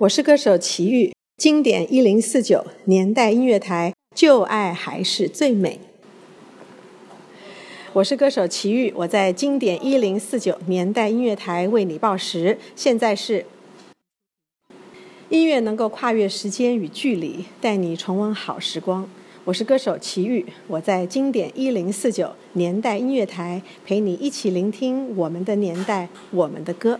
我是歌手齐豫，经典一零四九年代音乐台，旧爱还是最美。我是歌手齐豫，我在经典一零四九年代音乐台为你报时。现在是音乐能够跨越时间与距离，带你重温好时光。我是歌手齐豫，我在经典一零四九年代音乐台陪你一起聆听我们的年代，我们的歌。